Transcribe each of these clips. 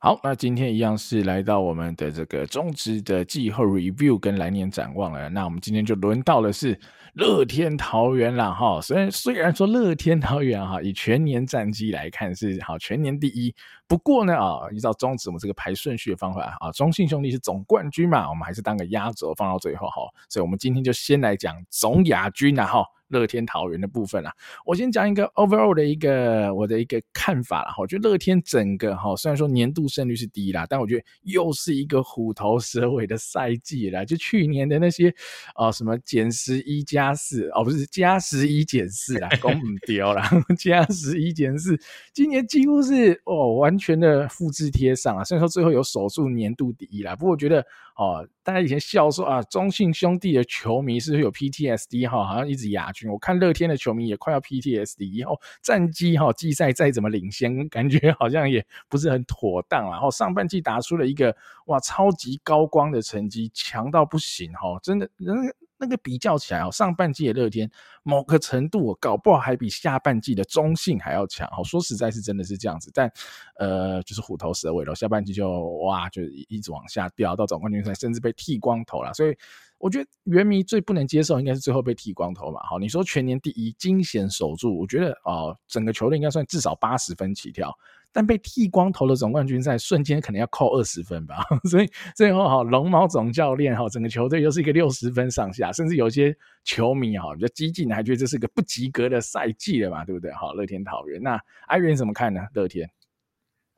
好，那今天一样是来到我们的这个中职的季后 review 跟来年展望了。那我们今天就轮到的是乐天桃园了哈。虽然虽然说乐天桃园哈，以全年战绩来看是好全年第一，不过呢啊，依照中职我们这个排顺序的方法啊，中信兄弟是总冠军嘛，我们还是当个压轴放到最后哈。所以我们今天就先来讲总亚军了哈。乐天桃园的部分啊，我先讲一个 overall 的一个我的一个看法啦。我觉得乐天整个哈，虽然说年度胜率是低啦，但我觉得又是一个虎头蛇尾的赛季啦。就去年的那些哦，什么减十一加四哦，不是加十一减四啦，公唔丢啦，加十一减四，今年几乎是哦完全的复制贴上啊。虽然说最后有守住年度第一啦，不过我觉得。哦，大家以前笑说啊，中信兄弟的球迷是不是有 PTSD 哈？好像一直亚军。我看乐天的球迷也快要 PTSD，以后战绩哈，季赛再怎么领先，感觉好像也不是很妥当。然后上半季打出了一个哇超级高光的成绩，强到不行哈，真的人。那个比较起来哦，上半季的乐天某个程度，我搞不好还比下半季的中性还要强。好，说实在是真的是这样子，但呃，就是虎头蛇尾了。下半季就哇，就一直往下掉，到总冠军赛甚至被剃光头了。所以我觉得原迷最不能接受应该是最后被剃光头嘛。好，你说全年第一惊险守住，我觉得哦，整个球队应该算至少八十分起跳。但被剃光头的总冠军赛，瞬间可能要扣二十分吧，所以最后哈龙猫总教练哈整个球队又是一个六十分上下，甚至有些球迷哈比较激进还觉得这是个不及格的赛季了嘛，对不对？好，乐天桃园，那阿元怎么看呢？乐天，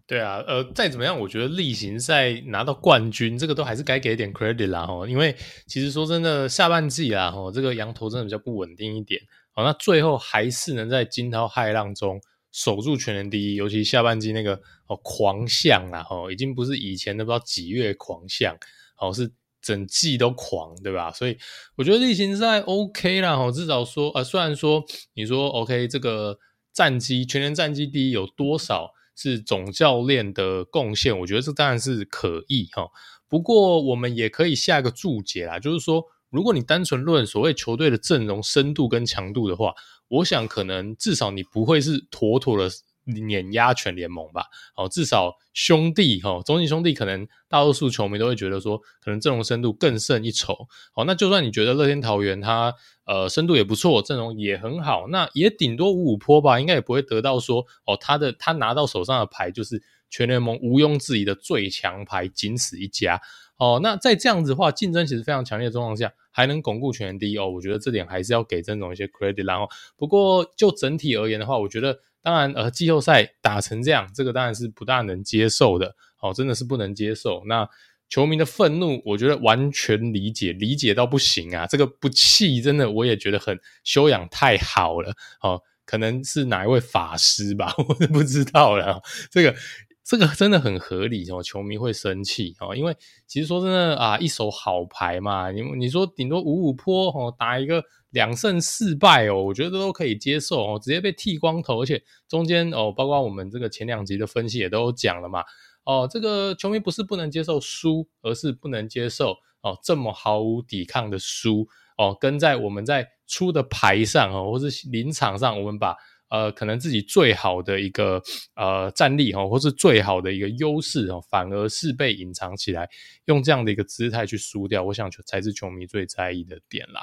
对啊，呃，再怎么样，我觉得例行赛拿到冠军，这个都还是该给点 credit 啦哈，因为其实说真的，下半季啊哈这个羊头真的比较不稳定一点，好，那最后还是能在惊涛骇浪中。守住全年第一，尤其下半季那个哦狂象啦，哦已经不是以前的不知道几月狂象，哦是整季都狂，对吧？所以我觉得例行赛 OK 啦，哦至少说呃虽然说你说 OK 这个战绩全年战绩第一有多少是总教练的贡献，我觉得这当然是可以哈。不过我们也可以下一个注解啦，就是说如果你单纯论所谓球队的阵容深度跟强度的话。我想，可能至少你不会是妥妥的碾压全联盟吧？好，至少兄弟哈，中信兄弟可能大多数球迷都会觉得说，可能阵容深度更胜一筹。好，那就算你觉得乐天桃园它呃深度也不错，阵容也很好，那也顶多五五坡吧，应该也不会得到说哦，他的他拿到手上的牌就是全联盟毋庸置疑的最强牌，仅此一家。哦，那在这样子的话，竞争其实非常强烈的状况下，还能巩固全第一哦，我觉得这点还是要给曾总一些 credit。然后，不过就整体而言的话，我觉得当然呃，季后赛打成这样，这个当然是不大能接受的。哦，真的是不能接受。那球迷的愤怒，我觉得完全理解，理解到不行啊。这个不气，真的我也觉得很修养太好了。哦，可能是哪一位法师吧，我都不知道了。这个。这个真的很合理哦，球迷会生气哦，因为其实说真的啊，一手好牌嘛，你你说顶多五五坡哦，打一个两胜四败哦，我觉得都可以接受哦，直接被剃光头，而且中间哦，包括我们这个前两集的分析也都讲了嘛，哦，这个球迷不是不能接受输，而是不能接受哦这么毫无抵抗的输哦，跟在我们在出的牌上哦，或是临场上，我们把。呃，可能自己最好的一个呃战力哈，或是最好的一个优势哦，反而是被隐藏起来，用这样的一个姿态去输掉，我想球才是球迷最在意的点啦。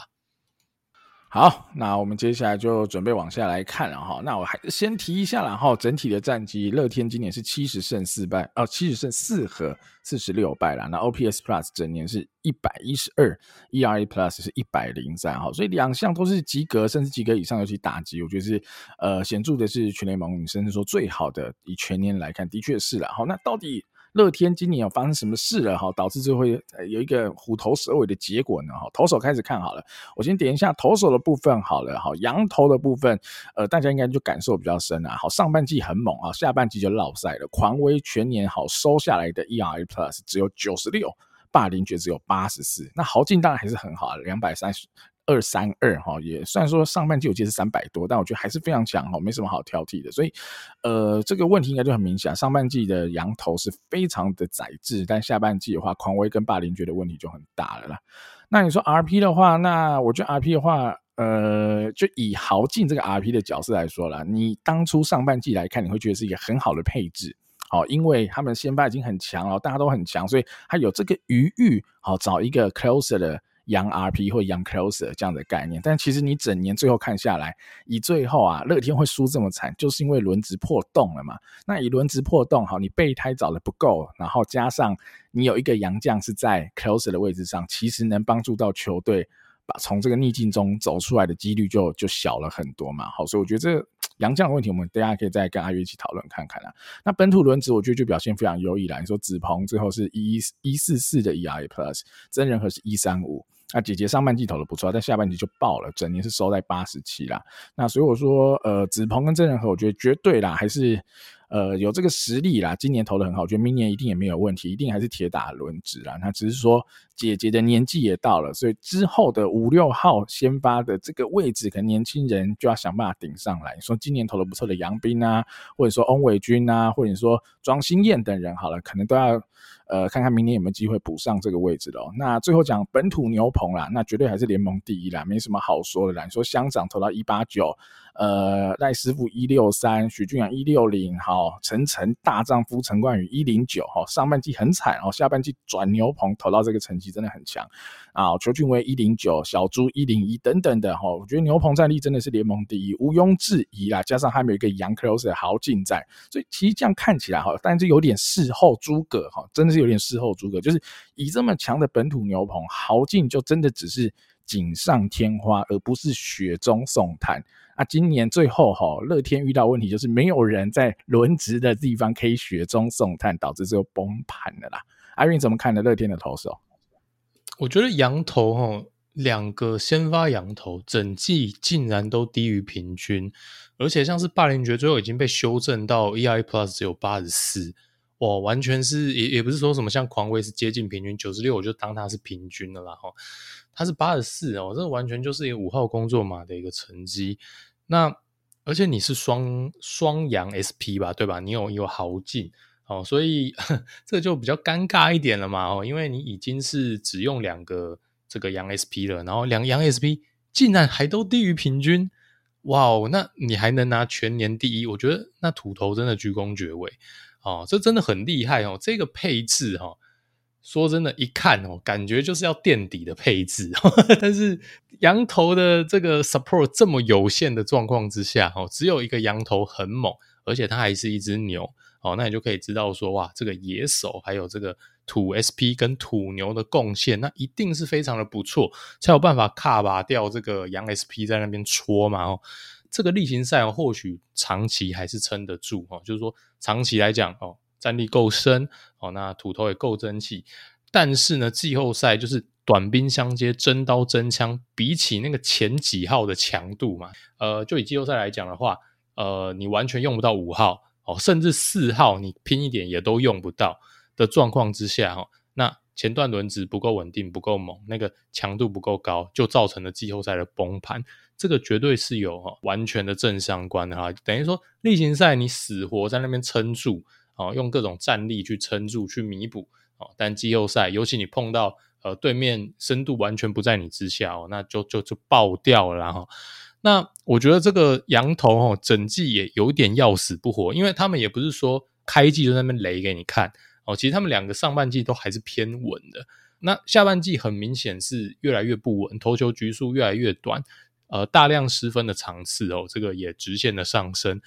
好，那我们接下来就准备往下来看了哈。那我还先提一下然后整体的战绩，乐天今年是七十胜四败，哦，七十胜四和四十六败啦。那 OPS Plus 整年是一百一十二，ERA Plus 是一百零三哈，所以两项都是及格，甚至及格以上，尤其打击，我觉得是呃显著的是全联盟，甚至说最好的，以全年来看，的确是了。好，那到底？乐天今年有发生什么事了哈，导致就会有一个虎头蛇尾的结果呢？哈，投手开始看好了，我先点一下投手的部分好了哈，洋投的部分，呃，大家应该就感受比较深啊。好，上半季很猛啊，下半季就落赛了。狂威全年好收下来的 ERA Plus 只有九十六，霸凌爵只有八十四。那豪进当然还是很好，两百三十二三二哈，也虽然说上半季我记得是三百多，但我觉得还是非常强哈，没什么好挑剔的。所以，呃，这个问题应该就很明显，上半季的羊头是非常的宰制，但下半季的话，狂威跟霸凌觉得问题就很大了啦。那你说 RP 的话，那我觉得 RP 的话，呃，就以豪进这个 RP 的角色来说啦，你当初上半季来看，你会觉得是一个很好的配置。好，因为他们先发已经很强了，大家都很强，所以他有这个余裕，好找一个 closer 的 young RP 或杨 closer 这样的概念。但其实你整年最后看下来，以最后啊乐天会输这么惨，就是因为轮值破洞了嘛。那以轮值破洞，好，你备胎找的不够，然后加上你有一个洋将是在 closer 的位置上，其实能帮助到球队把从这个逆境中走出来的几率就就小了很多嘛。好，所以我觉得这杨。将的问题，我们大家可以再跟阿月一起讨论看看啦。那本土轮值，我觉得就表现非常优异啦。你说子鹏最后是一一四四的 ERA Plus，真人和是一三五。那姐姐上半季投的不错，但下半季就爆了，整年是收在八十七啦。那所以我说，呃，子鹏跟郑仁和，我觉得绝对啦，还是。呃，有这个实力啦，今年投的很好，我觉得明年一定也没有问题，一定还是铁打轮值啦。那只是说姐姐的年纪也到了，所以之后的五六号先发的这个位置，可能年轻人就要想办法顶上来。你说今年投的不错的杨斌啊，或者说翁伟军啊，或者说庄心燕等人，好了，可能都要呃看看明年有没有机会补上这个位置喽。那最后讲本土牛棚啦，那绝对还是联盟第一啦，没什么好说的啦。你说乡长投到一八九。呃，赖师傅一六三，许俊阳一六零，好，陈晨大丈夫陈冠宇一零九，哈，上半季很惨哦，下半季转牛棚投到这个成绩真的很强啊，邱俊威一零九，小朱一零一等等的哈，我觉得牛棚战力真的是联盟第一，毋庸置疑啦，加上还有一个杨 closer 豪进在，所以其实这样看起来哈，但是有点事后诸葛哈，真的是有点事后诸葛，就是以这么强的本土牛棚，豪进就真的只是锦上添花，而不是雪中送炭。啊，今年最后哈，乐天遇到问题就是没有人在轮值的地方可以雪中送炭，导致最后崩盘了啦。阿运怎么看呢？乐天的投手，我觉得洋投哈，两个先发洋投整季竟然都低于平均，而且像是霸凌爵最后已经被修正到 EIA Plus 只有八十四，哇，完全是也也不是说什么像狂威是接近平均九十六，我就当它是平均的啦哈。它是八十四哦，这完全就是一个五号工作码的一个成绩。那而且你是双双阳 SP 吧，对吧？你有有豪进哦，所以 这就比较尴尬一点了嘛哦，因为你已经是只用两个这个阳 SP 了，然后两阳 SP 竟然还都低于平均，哇哦，那你还能拿全年第一？我觉得那土头真的居功厥伟哦，这真的很厉害哦，这个配置哈、哦。说真的，一看哦，感觉就是要垫底的配置。但是羊头的这个 support 这么有限的状况之下，哦，只有一个羊头很猛，而且它还是一只牛，哦，那你就可以知道说，哇，这个野手还有这个土 SP 跟土牛的贡献，那一定是非常的不错，才有办法卡拔掉这个羊 SP 在那边戳嘛。哦，这个例行赛，或许长期还是撑得住哦，就是说长期来讲哦。战力够深哦，那土头也够争气，但是呢，季后赛就是短兵相接，真刀真枪，比起那个前几号的强度嘛，呃，就以季后赛来讲的话，呃，你完全用不到五号哦，甚至四号你拼一点也都用不到的状况之下哈，那前段轮值不够稳定，不够猛，那个强度不够高，就造成了季后赛的崩盘，这个绝对是有哈完全的正相关的哈，等于说例行赛你死活在那边撑住。哦，用各种战力去撑住、去弥补哦，但季后赛，尤其你碰到呃对面深度完全不在你之下哦，那就就就爆掉了哈。那我觉得这个羊头哦，整季也有点要死不活，因为他们也不是说开季就在那边雷给你看哦，其实他们两个上半季都还是偏稳的，那下半季很明显是越来越不稳，投球局数越来越短，呃，大量失分的场次哦，这个也直线的上升。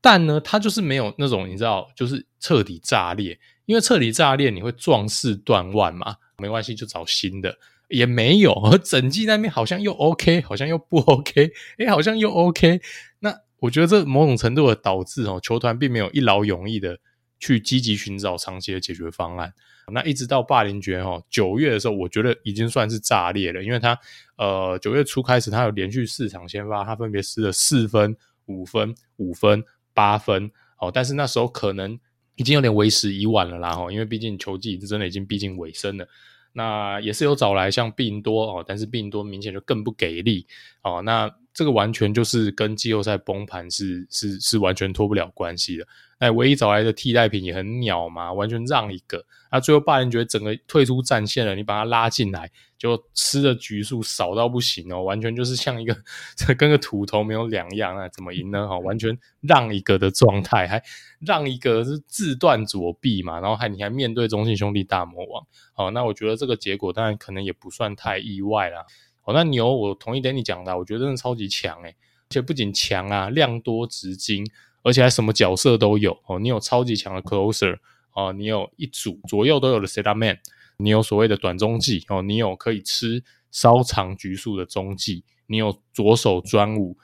但呢，他就是没有那种你知道，就是彻底炸裂，因为彻底炸裂你会壮士断腕嘛，没关系，就找新的，也没有，整季那边好像又 OK，好像又不 OK，哎，好像又 OK。那我觉得这某种程度的导致哦，球团并没有一劳永逸的去积极寻找长期的解决方案。那一直到霸凌爵哦，九月的时候，我觉得已经算是炸裂了，因为他呃九月初开始，他有连续四场先发，他分别失了四分、五分、五分。八分哦，但是那时候可能已经有点为时已晚了啦，因为毕竟球季真的已经逼近尾声了。那也是有找来像病多哦，但是病多明显就更不给力哦。那这个完全就是跟季后赛崩盘是是是完全脱不了关系的。那唯一找来的替代品也很鸟嘛，完全让一个。那最后霸凌觉得整个退出战线了，你把他拉进来，就吃的局数少到不行哦，完全就是像一个 跟个土头没有两样，啊怎么赢呢？哈，完全让一个的状态，还让一个是自断左臂嘛，然后还你还面对中信兄弟大魔王，好，那我觉得这个结果当然可能也不算太意外啦。好，那牛我同意 Danny 讲的，我觉得真的超级强诶、欸，而且不仅强啊，量多质精。而且还什么角色都有哦，你有超级强的 closer 哦，你有一组左右都有的 setup man，你有所谓的短中技哦，你有可以吃稍长局数的中技，你有左手专武，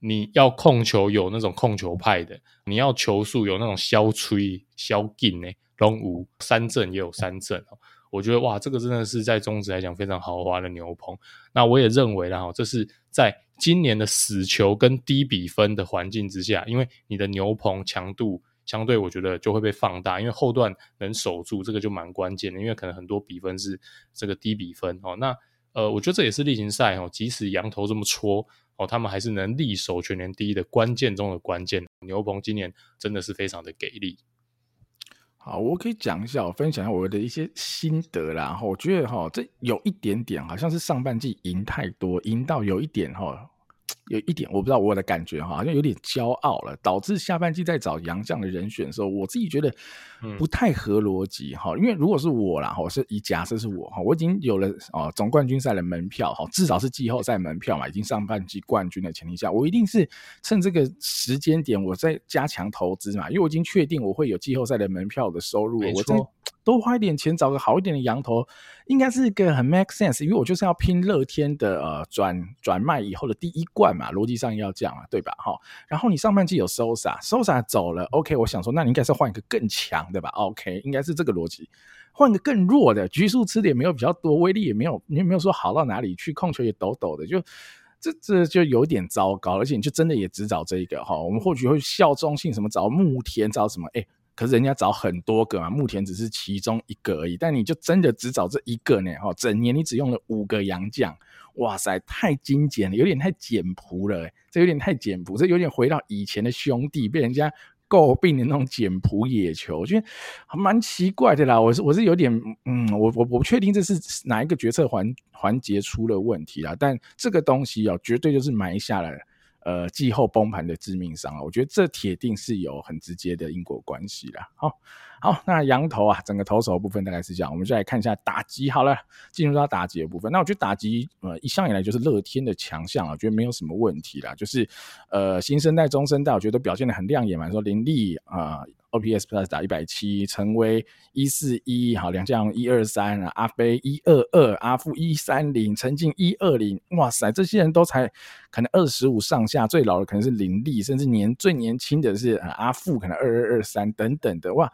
你要控球有那种控球派的，你要球速有那种削吹削劲呢，龙五三振也有三振哦，我觉得哇，这个真的是在中职来讲非常豪华的牛棚。那我也认为啦，这是在。今年的死球跟低比分的环境之下，因为你的牛棚强度相对，我觉得就会被放大，因为后段能守住这个就蛮关键的，因为可能很多比分是这个低比分哦。那呃，我觉得这也是例行赛哦，即使羊头这么戳哦，他们还是能力守全年第一的关键中的关键。牛棚今年真的是非常的给力。好，我可以讲一下，我分享一下我的一些心得啦。然后我觉得哈，这有一点点好像是上半季赢太多，赢到有一点哈。有一点我不知道我的感觉哈，好像有点骄傲了，导致下半季在找洋将的人选的时候，我自己觉得不太合逻辑哈。因为如果是我啦，我，是以假设是我哈，我已经有了哦总冠军赛的门票哈，至少是季后赛门票嘛，已经上半季冠军的前提下，我一定是趁这个时间点我在加强投资嘛，因为我已经确定我会有季后赛的门票的收入了，我再多花一点钱找个好一点的羊头，应该是一个很 make sense，因为我就是要拼乐天的呃转转卖以后的第一冠。嘛，逻辑上要这样啊，对吧？哈，然后你上半季有 Sosa，Sosa 走了，OK，我想说，那你应该是换一个更强的吧？OK，应该是这个逻辑，换个更弱的，局数吃的也没有比较多，威力也没有，也没有说好到哪里去，控球也抖抖的，就这这就有点糟糕，而且你就真的也只找这一个哈，我们或许会效忠性什么找牧田找什么，哎，可是人家找很多个嘛，目前只是其中一个而已，但你就真的只找这一个呢？哈，整年你只用了五个洋将。哇塞，太精简了，有点太简朴了，这有点太简朴，这有点回到以前的兄弟被人家诟病的那种简朴野球，我觉得蛮奇怪的啦。我是我是有点，嗯，我我我不确定这是哪一个决策环环节出了问题啦，但这个东西哦，绝对就是埋下来了。呃，季后崩盘的致命伤啊，我觉得这铁定是有很直接的因果关系啦。好，好，那羊头啊，整个投手部分大概是这样，我们就来看一下打击。好了，进入到打击的部分，那我觉得打击呃一向以来就是乐天的强项啊，我觉得没有什么问题啦。就是呃新生代、中生代，我觉得表现的很亮眼嘛。说林立啊。OPS Plus 打一百七，陈威一四一，好，梁将一二三，阿飞一二二，阿富一三零，陈静一二零，哇塞，这些人都才可能二十五上下，最老的可能是林立，甚至年最年轻的是阿富，可能二二二三等等的，哇。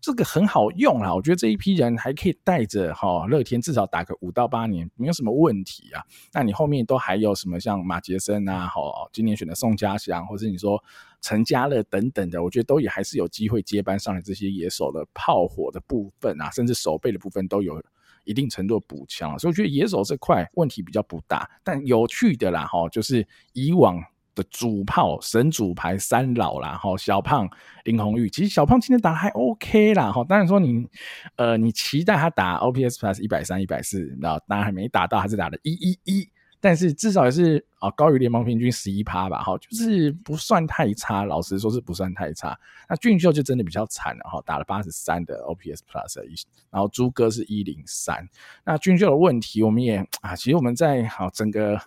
这个很好用啦，我觉得这一批人还可以带着哈乐天至少打个五到八年，没有什么问题啊。那你后面都还有什么像马杰森啊，好，今年选的宋家祥，或者你说陈家乐等等的，我觉得都也还是有机会接班上来这些野手的炮火的部分啊，甚至守备的部分都有一定程度的补强，所以我觉得野手这块问题比较不大。但有趣的啦，哈，就是以往。的主炮神主牌三老啦，哈，小胖林红玉，其实小胖今天打还 OK 啦，哈，当然说你，呃，你期待他打 OPS Plus 一百三、一百四，然后当然还没打到，还是打的一一一，但是至少也是啊高于联盟平均十一趴吧，哈，就是不算太差，老实说是不算太差。那俊秀就真的比较惨了，哈，打了八十三的 OPS Plus 一，然后朱哥是一零三，那俊秀的问题我们也啊，其实我们在好整个。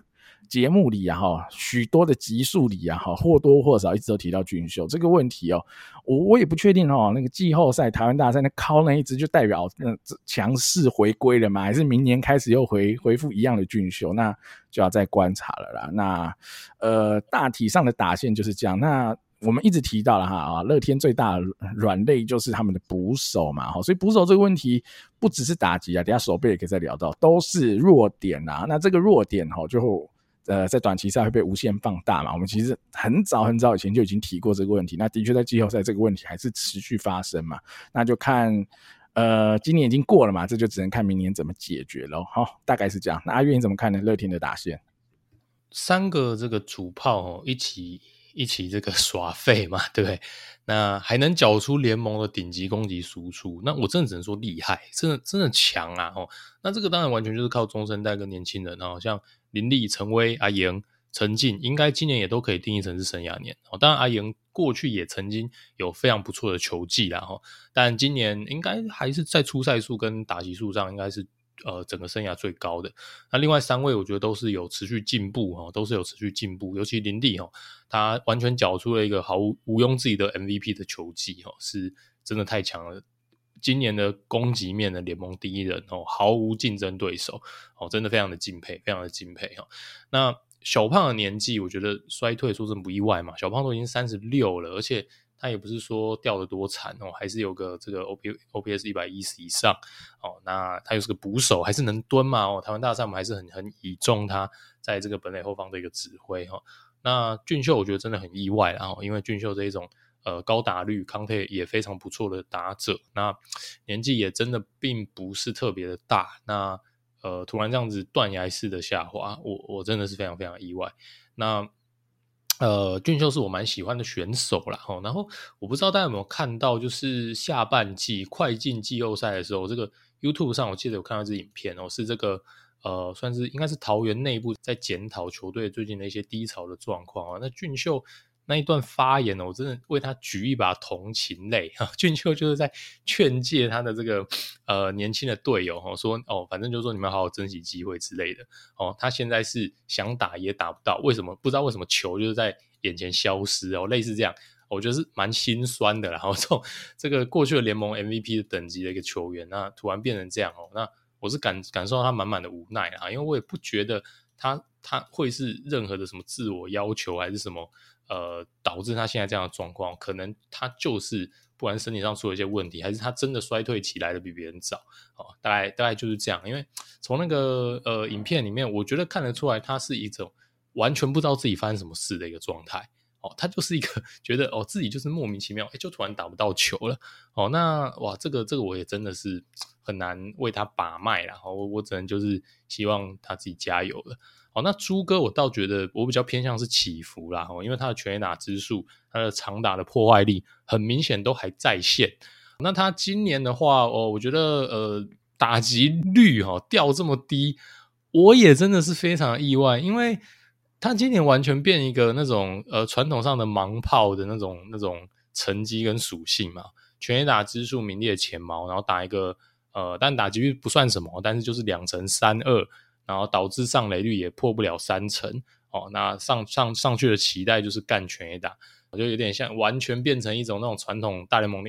节目里啊，哈，许多的集数里啊，哈，或多或少一直都提到俊秀这个问题哦。我我也不确定哦，那个季后赛台湾大赛那靠那一支就代表那强势回归了吗？还是明年开始又回恢复一样的俊秀？那就要再观察了啦。那呃，大体上的打线就是这样。那我们一直提到了哈啊，乐天最大的软肋就是他们的捕手嘛，哈，所以捕手这个问题不只是打击啊，等下守备也可以再聊到，都是弱点啊。那这个弱点哈，最后。呃，在短期赛会被无限放大嘛？我们其实很早很早以前就已经提过这个问题。那的确在季后赛这个问题还是持续发生嘛？那就看呃，今年已经过了嘛，这就只能看明年怎么解决了。好，大概是这样。那阿月你怎么看呢？乐天的打线，三个这个主炮哦，一起一起这个 耍废嘛，对不对？那还能缴出联盟的顶级攻击输出，那我真的只能说厉害，真的真的强啊！哦，那这个当然完全就是靠中生代跟年轻人，哦，像林立、陈威、阿莹、陈静，应该今年也都可以定义成是生涯年。哦，当然阿莹。过去也曾经有非常不错的球技啦，哈，但今年应该还是在出赛数跟打击数上，应该是呃整个生涯最高的。那另外三位，我觉得都是有持续进步哈，都是有持续进步。尤其林立哈，他完全缴出了一个毫无毋庸置疑的 MVP 的球技哈，是真的太强了。今年的攻击面的联盟第一人哦，毫无竞争对手哦，真的非常的敬佩，非常的敬佩哈。那小胖的年纪，我觉得衰退说真不意外嘛。小胖都已经三十六了，而且他也不是说掉的多惨哦，还是有个这个 O P O P S 一百一十以上哦。那他又是个捕手，还是能蹲嘛？哦，台湾大赛我们还是很很倚重他在这个本垒后方的一个指挥哈。那俊秀我觉得真的很意外，然后因为俊秀这一种呃高打率、康泰也非常不错的打者，那年纪也真的并不是特别的大，那。呃，突然这样子断崖式的下滑，我我真的是非常非常意外。那呃，俊秀是我蛮喜欢的选手啦。哈。然后我不知道大家有没有看到，就是下半季快进季后赛的时候，这个 YouTube 上我记得有看到一支影片哦，是这个呃，算是应该是桃园内部在检讨球队最近的一些低潮的状况啊。那俊秀。那一段发言呢，我真的为他举一把同情泪哈。俊秋就是在劝诫他的这个呃年轻的队友哈，说哦，反正就是说你们好好珍惜机会之类的哦。他现在是想打也打不到，为什么？不知道为什么球就是在眼前消失哦，类似这样，我觉得是蛮心酸的。然后这种这个过去的联盟 MVP 的等级的一个球员，那突然变成这样哦，那我是感感受到他满满的无奈啊，因为我也不觉得他他会是任何的什么自我要求还是什么。呃，导致他现在这样的状况，可能他就是不管身体上出了一些问题，还是他真的衰退起来的比别人早哦，大概大概就是这样。因为从那个呃影片里面，我觉得看得出来，他是一种完全不知道自己发生什么事的一个状态哦，他就是一个 觉得哦自己就是莫名其妙，哎，就突然打不到球了哦。那哇，这个这个我也真的是很难为他把脉啦，我我只能就是希望他自己加油了。好，那朱哥我倒觉得我比较偏向是起伏啦，因为他的全垒打支数、他的长打的破坏力很明显都还在线。那他今年的话，哦，我觉得呃打击率哈掉这么低，我也真的是非常意外，因为他今年完全变一个那种呃传统上的盲炮的那种那种成绩跟属性嘛，全垒打支数名列前茅，然后打一个呃，但打击率不算什么，但是就是两成三二。然后导致上垒率也破不了三成哦，那上上上去的期待就是干全垒打，我觉得有点像完全变成一种那种传统大联盟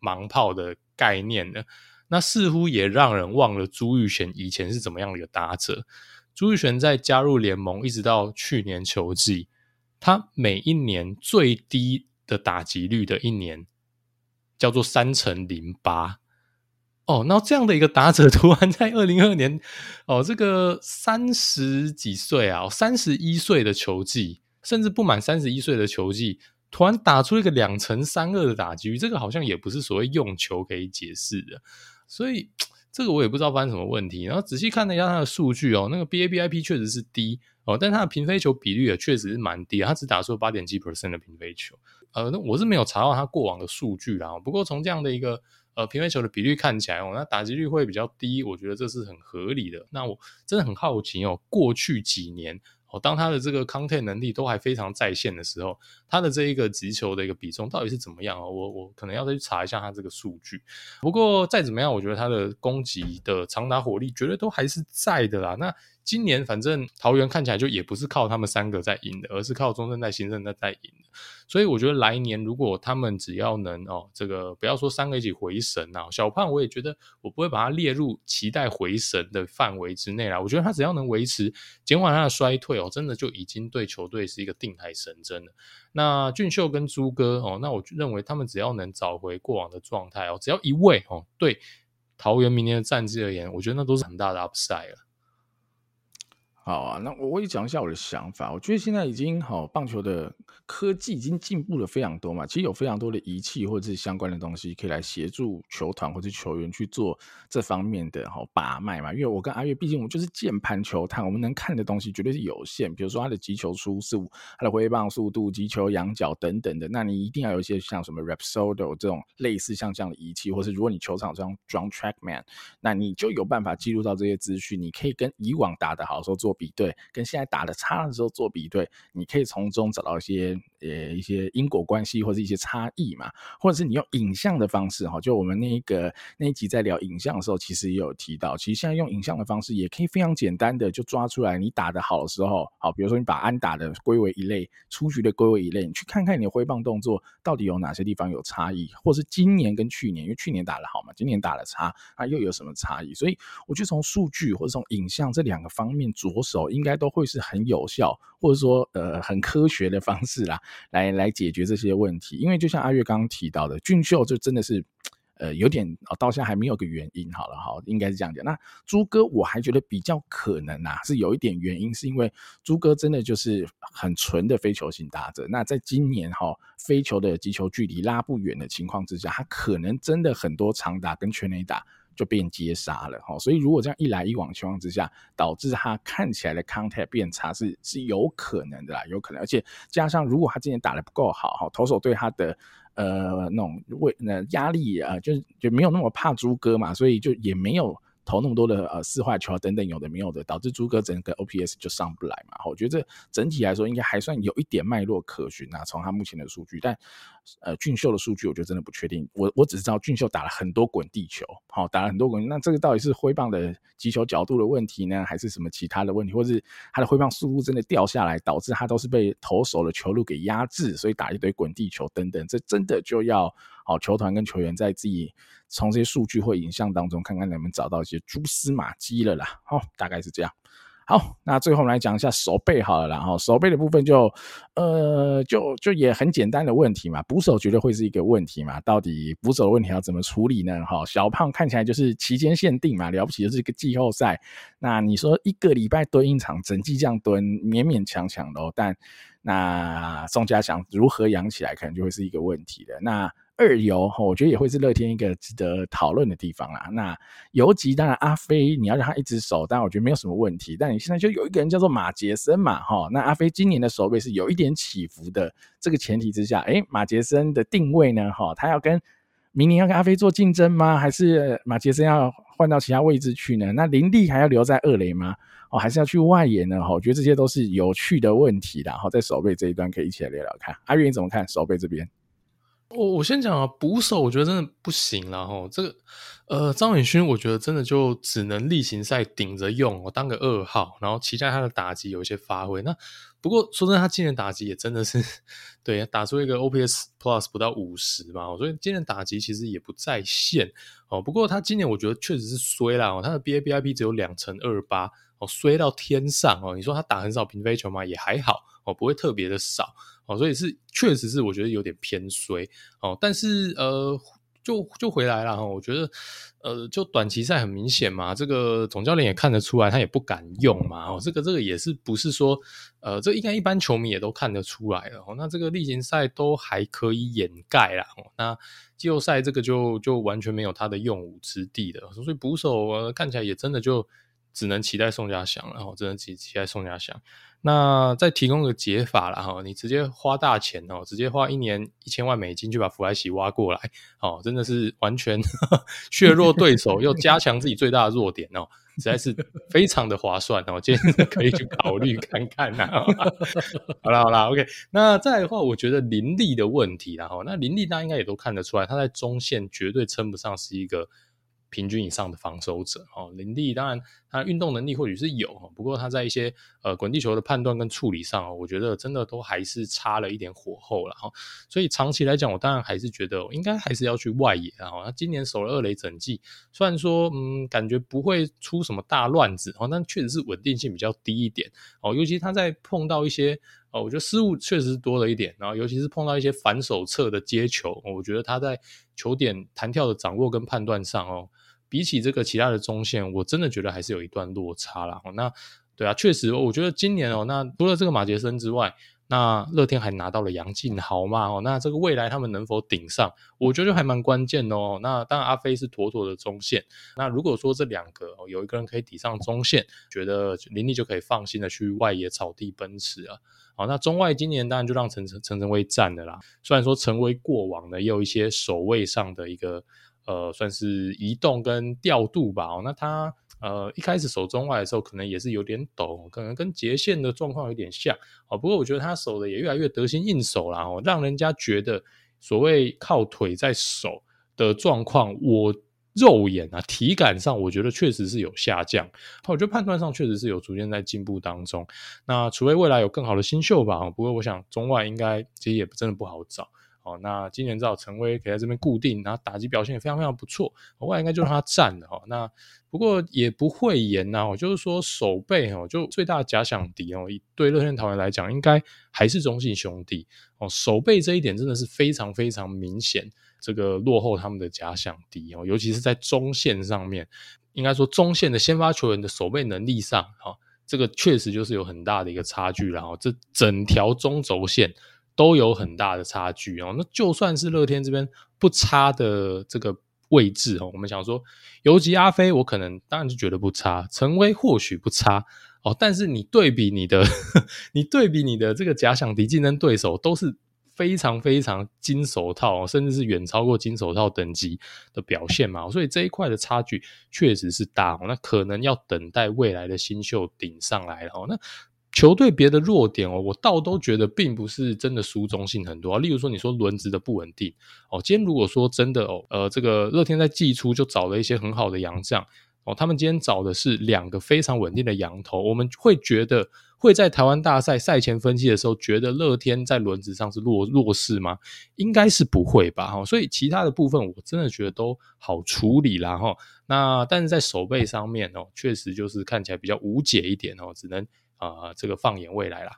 盲炮的概念了。那似乎也让人忘了朱玉贤以前是怎么样的一个打者。朱玉贤在加入联盟一直到去年球季，他每一年最低的打击率的一年叫做三成零八。哦，那这样的一个打者，突然在二零二二年，哦，这个三十几岁啊，三十一岁的球技，甚至不满三十一岁的球技，突然打出一个两成三二的打击率，这个好像也不是所谓用球可以解释的，所以这个我也不知道发生什么问题。然后仔细看了一下他的数据哦，那个 BABIP 确实是低哦，但他的平飞球比率也确实是蛮低，他只打出八点七 percent 的平飞球。呃，那我是没有查到他过往的数据啦，不过从这样的一个。呃，平飞球的比率看起来哦，那打击率会比较低，我觉得这是很合理的。那我真的很好奇哦，过去几年哦，当他的这个控球能力都还非常在线的时候，他的这一个击球的一个比重到底是怎么样哦？我我可能要再去查一下他这个数据。不过再怎么样，我觉得他的攻击的长打火力绝对都还是在的啦。那今年反正桃园看起来就也不是靠他们三个在赢的，而是靠中生代、新生代在赢的。所以我觉得来年如果他们只要能哦，这个不要说三个一起回神呐，小胖我也觉得我不会把他列入期待回神的范围之内啦。我觉得他只要能维持减缓他的衰退哦，真的就已经对球队是一个定海神针了。那俊秀跟朱哥哦，那我认为他们只要能找回过往的状态哦，只要一位哦，对桃园明年的战绩而言，我觉得那都是很大的 upside 了。好啊，那我我也讲一下我的想法。我觉得现在已经好，棒球的科技已经进步了非常多嘛。其实有非常多的仪器或者是相关的东西，可以来协助球团或者球员去做这方面的好把脉嘛。因为我跟阿月，毕竟我们就是键盘球探，我们能看的东西绝对是有限。比如说他的击球出速、他的挥棒速度、击球仰角等等的，那你一定要有一些像什么 Rapsodo 这种类似像这样的仪器，或是如果你球场上装 TrackMan，那你就有办法记录到这些资讯。你可以跟以往打得好的时候做。比对跟现在打的差的时候做比对，你可以从中找到一些呃一些因果关系或者一些差异嘛，或者是你用影像的方式哈，就我们那一个那一集在聊影像的时候，其实也有提到，其实现在用影像的方式也可以非常简单的就抓出来你打得好的时候，好，比如说你把安打的归为一类，出局的归为一类，你去看看你的挥棒动作到底有哪些地方有差异，或是今年跟去年，因为去年打得好嘛，今年打得差，那又有什么差异？所以我觉得从数据或者从影像这两个方面着手，应该都会是很有效，或者说呃很科学的方式啦，来来解决这些问题。因为就像阿月刚刚提到的，俊秀就真的是呃有点到现在还没有个原因。好了，好，应该是这样讲。那朱哥我还觉得比较可能啊，是有一点原因，是因为朱哥真的就是很纯的非球型打者。那在今年哈非球的击球距离拉不远的情况之下，他可能真的很多长打跟全垒打。就变接杀了哈，所以如果这样一来一往情况之下，导致他看起来的 contact 变差是是有可能的啦，有可能，而且加上如果他今年打得不够好哈，投手对他的呃那种为那压力啊，就是就没有那么怕朱哥嘛，所以就也没有。投那么多的呃四坏球等等有的没有的，导致朱哥整个 OPS 就上不来嘛。我觉得这整体来说应该还算有一点脉络可循啊，从他目前的数据。但呃俊秀的数据我觉得真的不确定。我我只知道俊秀打了很多滚地球，好打了很多滚。那这个到底是挥棒的击球角度的问题呢，还是什么其他的问题，或是他的挥棒速度真的掉下来，导致他都是被投手的球路给压制，所以打一堆滚地球等等，这真的就要。好，球团跟球员在自己从这些数据或影像当中，看看能不能找到一些蛛丝马迹了啦。好，大概是这样。好，那最后我们来讲一下手背好了啦。哈，手背的部分就呃，就就也很简单的问题嘛。捕手绝对会是一个问题嘛。到底捕手的问题要怎么处理呢？哈，小胖看起来就是期间限定嘛，了不起就是一个季后赛。那你说一个礼拜蹲一场，整季这样蹲，勉勉强强的。但那宋家祥如何养起来，可能就会是一个问题的。那二游，我觉得也会是乐天一个值得讨论的地方啦。那游击当然阿飞，你要让他一直守，当然我觉得没有什么问题。但你现在就有一个人叫做马杰森嘛，哈，那阿飞今年的守备是有一点起伏的。这个前提之下，诶，马杰森的定位呢，哈，他要跟明年要跟阿飞做竞争吗？还是马杰森要换到其他位置去呢？那林立还要留在二垒吗？哦，还是要去外野呢？哈，我觉得这些都是有趣的问题啦。哈，在守备这一端可以一起来聊聊看。阿月你怎么看守备这边？我我先讲啊，捕手我觉得真的不行了哈。这个呃，张宇勋我觉得真的就只能例行赛顶着用，我当个二号，然后期待他的打击有一些发挥。那不过说真的，他今年打击也真的是对，打出一个 OPS Plus 不到五十嘛，所以今年打击其实也不在线哦。不过他今年我觉得确实是衰啦，他的 BABIP 只有两成二八哦，衰到天上哦。你说他打很少平飞球吗？也还好哦，不会特别的少。哦，所以是确实是我觉得有点偏衰哦，但是呃，就就回来了哈。我觉得呃，就短期赛很明显嘛，这个总教练也看得出来，他也不敢用嘛。哦，这个这个也是不是说呃，这应该一般球迷也都看得出来了。哦，那这个例行赛都还可以掩盖啦。哦，那季后赛这个就就完全没有他的用武之地的。所以捕手，看起来也真的就只能期待宋家祥了。哈只能期期待宋家祥。那再提供个解法啦哈，你直接花大钱哦，直接花一年一千万美金就把弗莱西挖过来哦，真的是完全 削弱对手又加强自己最大的弱点哦，实在是非常的划算哦，今天可以去考虑看看呐。好啦好啦，OK，那再的话，我觉得林立的问题啦哈，那林立大家应该也都看得出来，他在中线绝对称不上是一个。平均以上的防守者哦，林立当然他运动能力或许是有，不过他在一些呃滚地球的判断跟处理上，我觉得真的都还是差了一点火候了哈。所以长期来讲，我当然还是觉得应该还是要去外野啊。他今年守了二垒整季，虽然说嗯感觉不会出什么大乱子哦，但确实是稳定性比较低一点哦。尤其他在碰到一些哦，我觉得失误确实多了一点，然后尤其是碰到一些反手侧的接球，我觉得他在球点弹跳的掌握跟判断上哦。比起这个其他的中线，我真的觉得还是有一段落差啦。那对啊，确实，我觉得今年哦，那除了这个马杰森之外，那乐天还拿到了杨晋豪嘛，哦，那这个未来他们能否顶上，我觉得就还蛮关键的哦。那当然阿飞是妥妥的中线，那如果说这两个有一个人可以抵上中线，觉得林立就可以放心的去外野草地奔驰啊。好，那中外今年当然就让陈陈陈晨威站的啦。虽然说陈威过往呢也有一些守卫上的一个呃算是移动跟调度吧，哦，那他。呃，一开始守中外的时候，可能也是有点抖，可能跟杰线的状况有点像哦。不过我觉得他守的也越来越得心应手啦，哦，让人家觉得所谓靠腿在守的状况，我肉眼啊体感上，我觉得确实是有下降。我觉得判断上确实是有逐渐在进步当中。那除非未来有更好的新秀吧，不过我想中外应该其实也真的不好找。哦，那今年只好陈威可以在这边固定，然后打击表现也非常非常不错，未来应该就让他站了哈。那不过也不会严呐，哦，就是说守备哦，就最大的假想敌哦，对乐天桃园来讲，应该还是中信兄弟哦。守备这一点真的是非常非常明显，这个落后他们的假想敌哦，尤其是在中线上面，应该说中线的先发球员的守备能力上，哈，这个确实就是有很大的一个差距，然后这整条中轴线。都有很大的差距哦。那就算是乐天这边不差的这个位置哦，我们想说尤其阿飞，我可能当然就觉得不差，陈威或许不差哦。但是你对比你的，你对比你的这个假想敌竞争对手，都是非常非常金手套，甚至是远超过金手套等级的表现嘛。所以这一块的差距确实是大哦。那可能要等待未来的新秀顶上来了哦。那球队别的弱点哦，我倒都觉得并不是真的输中性很多啊。例如说，你说轮值的不稳定哦，今天如果说真的哦，呃，这个乐天在季初就找了一些很好的洋将哦，他们今天找的是两个非常稳定的洋头，我们会觉得会在台湾大赛赛前分析的时候，觉得乐天在轮值上是弱弱势吗？应该是不会吧哈。所以其他的部分我真的觉得都好处理啦哈。那但是在守备上面哦，确实就是看起来比较无解一点哦，只能。啊、这个放眼未来啦，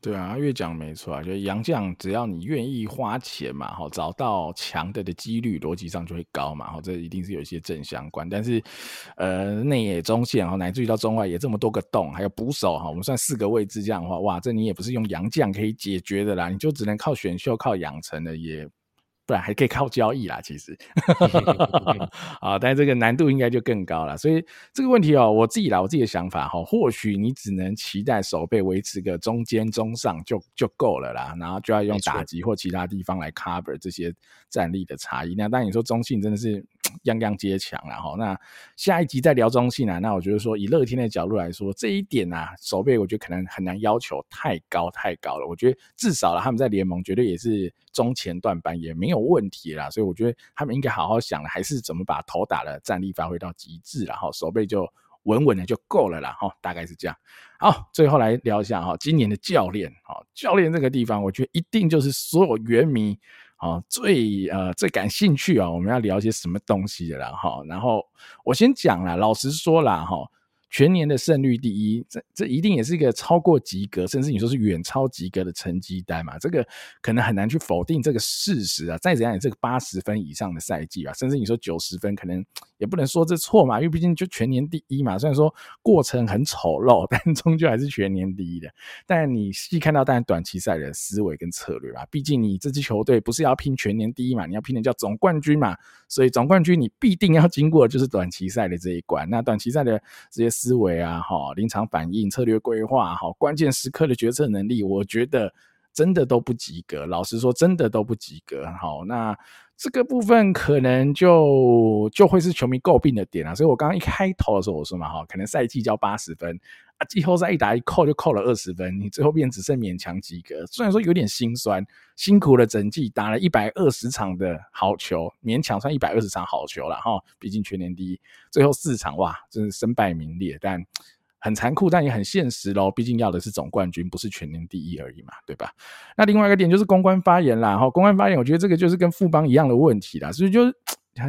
对啊，越讲没错啊，就是洋将，只要你愿意花钱嘛，哈，找到强的的几率逻辑上就会高嘛，哈，这一定是有一些正相关。但是，呃，内野中线哈，乃至于到中外野这么多个洞，还有捕手哈，我们算四个位置这样的话，哇，这你也不是用洋将可以解决的啦，你就只能靠选秀、靠养成的也。不然还可以靠交易啦，其实，啊，但是这个难度应该就更高了。所以这个问题哦，我自己啦，我自己的想法哈，或许你只能期待守备维持个中间中上就就够了啦，然后就要用打击或其他地方来 cover 这些战力的差异。那当然你说中信真的是样样皆强了哈。那下一集再聊中信啊，那我觉得说以乐天的角度来说，这一点啊，守备我觉得可能很难要求太高太高了。我觉得至少了他们在联盟绝对也是中前段班，也没有。问题啦，所以我觉得他们应该好好想的，还是怎么把头打的战力发挥到极致，然后守备就稳稳的就够了啦，哈，大概是这样。好，最后来聊一下哈，今年的教练，哈，教练这个地方，我觉得一定就是所有原迷啊最呃最感兴趣啊，我们要聊些什么东西的啦，哈。然后我先讲啦，老实说啦，哈。全年的胜率第一，这这一定也是一个超过及格，甚至你说是远超及格的成绩单嘛？这个可能很难去否定这个事实啊。再怎样也是个八十分以上的赛季啊，甚至你说九十分，可能也不能说这错嘛，因为毕竟就全年第一嘛。虽然说过程很丑陋，但终究还是全年第一的。但你细看到，当然短期赛的思维跟策略吧，毕竟你这支球队不是要拼全年第一嘛，你要拼的叫总冠军嘛。所以总冠军你必定要经过的就是短期赛的这一关。那短期赛的这些。思维啊，哈，临场反应、策略规划，哈，关键时刻的决策能力，我觉得真的都不及格。老实说，真的都不及格。好，那这个部分可能就就会是球迷诟病的点啊。所以我刚刚一开头的时候我说嘛，哈，可能赛季交八十分啊，季后赛一打一扣就扣了二十分，你最后变只剩勉强及格。虽然说有点心酸，辛苦了整季，打了一百二十场的好球，勉强算一百二十场好球了哈。毕竟全年第一，最后四场哇，真是身败名裂，但。很残酷，但也很现实喽。毕竟要的是总冠军，不是全年第一而已嘛，对吧？那另外一个点就是公关发言啦。哈，公关发言，我觉得这个就是跟富邦一样的问题啦。所以就是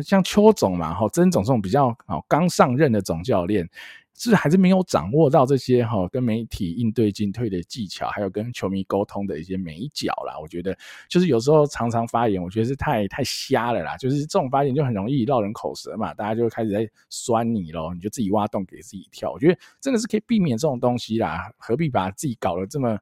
像邱总嘛，哈，曾总这种比较好刚上任的总教练。是还是没有掌握到这些哈跟媒体应对进退的技巧，还有跟球迷沟通的一些眉角啦。我觉得就是有时候常常发言，我觉得是太太瞎了啦。就是这种发言就很容易落人口舌嘛，大家就开始在酸你咯，你就自己挖洞给自己跳。我觉得真的是可以避免这种东西啦，何必把自己搞得这么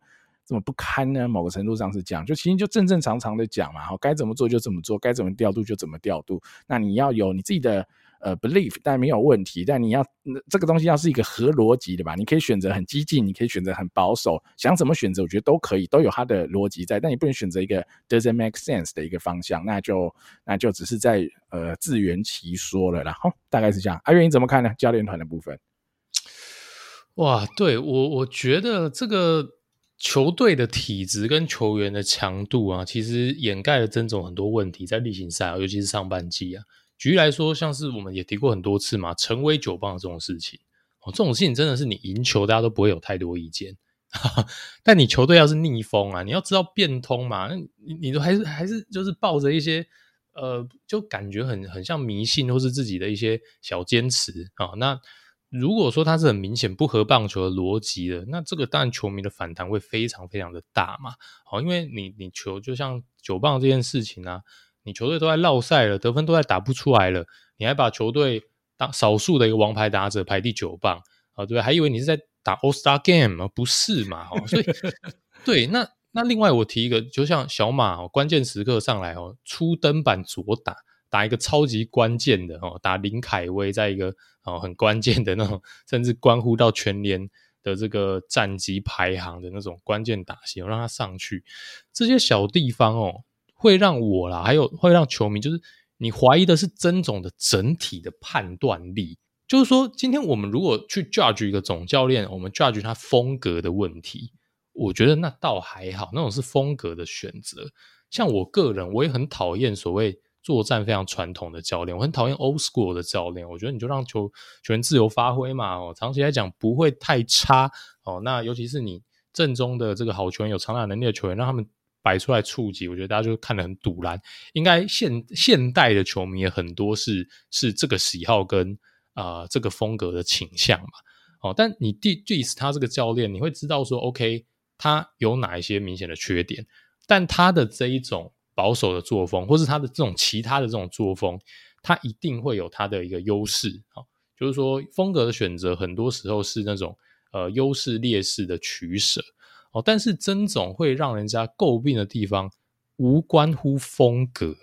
这么不堪呢？某个程度上是这样，就其实就正正常常的讲嘛，好，该怎么做就怎么做，该怎么调度就怎么调度。那你要有你自己的。呃，belief，但没有问题。但你要这个东西要是一个合逻辑的吧？你可以选择很激进，你可以选择很保守，想怎么选择，我觉得都可以，都有它的逻辑在。但你不能选择一个 doesn't make sense 的一个方向，那就那就只是在呃自圆其说了啦。好，大概是这样。阿、啊、元你怎么看呢？教练团的部分？哇，对我我觉得这个球队的体质跟球员的强度啊，其实掩盖了曾总很多问题，在例行赛，尤其是上半季啊。举例来说，像是我们也提过很多次嘛，成为九棒这种事情，哦，这种事情真的是你赢球，大家都不会有太多意见。但你球队要是逆风啊，你要知道变通嘛，你你都还是还是就是抱着一些呃，就感觉很很像迷信或是自己的一些小坚持啊。那如果说它是很明显不合棒球的逻辑的，那这个当然球迷的反弹会非常非常的大嘛。好，因为你你球就像九棒这件事情啊。你球队都在落赛了，得分都在打不出来了，你还把球队当少数的一个王牌打者排第九棒啊，对不对？还以为你是在打 All Star Game 不是嘛？哦，所以 对，那那另外我提一个，就像小马哦，关键时刻上来哦，初登板左打打一个超级关键的哦，打林凯威，在一个哦很关键的那种，甚至关乎到全联的这个战绩排行的那种关键打线，让他上去，这些小地方哦。会让我啦，还有会让球迷，就是你怀疑的是曾总的整体的判断力。就是说，今天我们如果去 judge 一个总教练，我们 judge 他风格的问题，我觉得那倒还好，那种是风格的选择。像我个人，我也很讨厌所谓作战非常传统的教练，我很讨厌 old school 的教练。我觉得你就让球球员自由发挥嘛，哦，长期来讲不会太差哦。那尤其是你正中的这个好球员，有长打能力的球员，让他们。摆出来触及，我觉得大家就看得很堵然。应该现现代的球迷也很多是是这个喜好跟啊、这个风格的倾向嘛。哦，但你 diss 他这个教练，你会知道说，OK，他有哪一些明显的缺点，但他的这一种保守的作风，或是他的这种其他的这种作风，他一定会有他的一个优势。哦，就是说风格的选择，很多时候是那种呃优势劣势的取舍。哦，但是曾总会让人家诟病的地方，无关乎风格，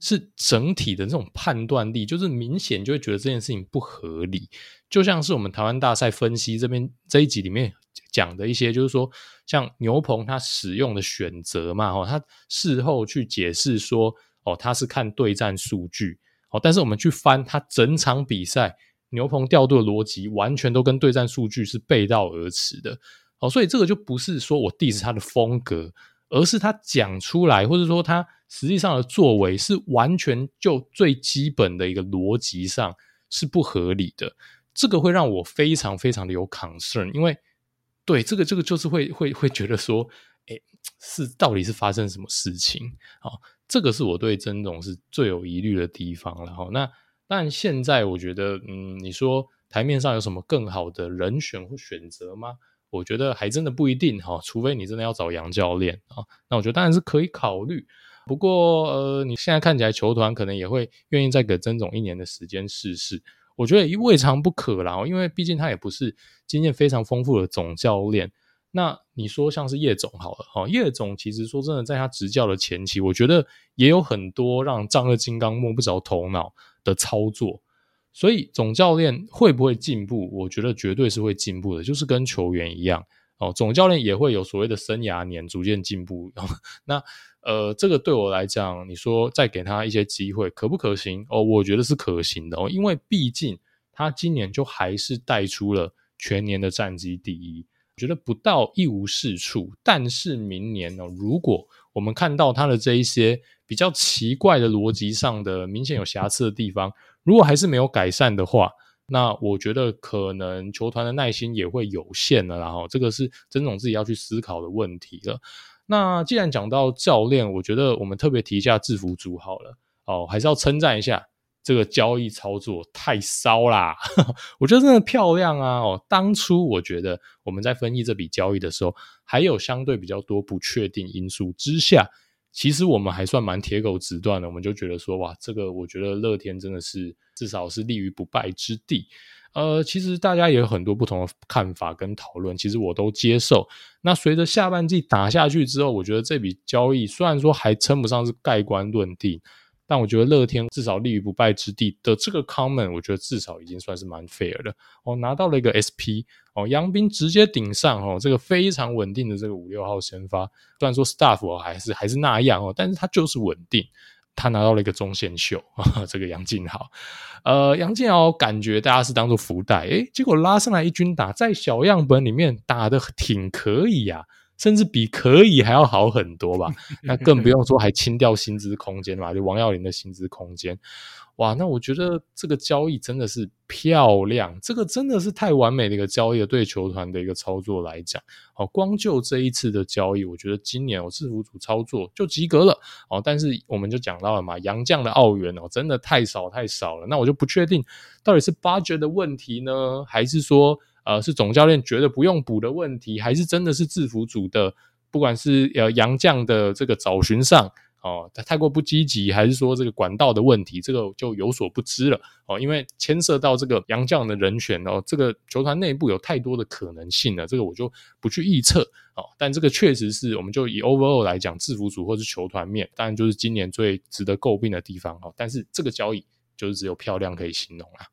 是整体的这种判断力，就是明显就会觉得这件事情不合理。就像是我们台湾大赛分析这边这一集里面讲的一些，就是说像牛棚他使用的选择嘛，哦，他事后去解释说，哦，他是看对战数据，哦，但是我们去翻他整场比赛牛棚调度的逻辑，完全都跟对战数据是背道而驰的。哦，所以这个就不是说我 diss 他的风格，而是他讲出来，或者说他实际上的作为是完全就最基本的一个逻辑上是不合理的。这个会让我非常非常的有 concern，因为对这个这个就是会会会觉得说，诶，是到底是发生什么事情？哦，这个是我对曾总是最有疑虑的地方了。哈，那但现在我觉得，嗯，你说台面上有什么更好的人选或选择吗？我觉得还真的不一定哈，除非你真的要找杨教练啊，那我觉得当然是可以考虑。不过呃，你现在看起来球团可能也会愿意再给曾总一年的时间试试，我觉得也未尝不可啦。因为毕竟他也不是经验非常丰富的总教练。那你说像是叶总好了哈，叶总其实说真的，在他执教的前期，我觉得也有很多让丈二金刚摸不着头脑的操作。所以总教练会不会进步？我觉得绝对是会进步的，就是跟球员一样哦。总教练也会有所谓的生涯年，逐渐进步。那呃，这个对我来讲，你说再给他一些机会，可不可行？哦，我觉得是可行的哦，因为毕竟他今年就还是带出了全年的战绩第一，觉得不到一无是处。但是明年呢，如果我们看到他的这一些比较奇怪的逻辑上的明显有瑕疵的地方，如果还是没有改善的话，那我觉得可能球团的耐心也会有限了。然后这个是曾总自己要去思考的问题了。那既然讲到教练，我觉得我们特别提一下制服组好了。哦，还是要称赞一下这个交易操作太骚啦，我觉得真的漂亮啊！哦，当初我觉得我们在分析这笔交易的时候，还有相对比较多不确定因素之下，其实我们还算蛮铁口直断的。我们就觉得说，哇，这个我觉得乐天真的是至少是立于不败之地。呃，其实大家也有很多不同的看法跟讨论，其实我都接受。那随着下半季打下去之后，我觉得这笔交易虽然说还称不上是盖棺论定。但我觉得乐天至少立于不败之地的这个 comment，我觉得至少已经算是蛮 fair 的。哦，拿到了一个 SP 哦，杨斌直接顶上哦，这个非常稳定的这个五六号先发，虽然说 staff 还是还是那样哦，但是他就是稳定，他拿到了一个中线秀，呵 呵这个杨敬豪，呃，杨敬豪感觉大家是当做福袋，诶，结果拉上来一军打，在小样本里面打的挺可以呀、甚至比可以还要好很多吧，那更不用说还清掉薪资空间嘛，就王耀林的薪资空间，哇，那我觉得这个交易真的是漂亮，这个真的是太完美的一个交易了，对球团的一个操作来讲，哦，光就这一次的交易，我觉得今年我制服组操作就及格了，哦，但是我们就讲到了嘛，洋将的澳元哦，真的太少太少了，那我就不确定到底是 budget 的问题呢，还是说。呃，是总教练觉得不用补的问题，还是真的是制服组的，不管是呃洋将的这个找寻上哦，他太过不积极，还是说这个管道的问题，这个就有所不知了。哦，因为牵涉到这个洋将的人选哦，这个球团内部有太多的可能性了，这个我就不去预测。哦，但这个确实是，我们就以 overall 来讲，制服组或是球团面，当然就是今年最值得诟病的地方哦，但是这个交易就是只有漂亮可以形容啦。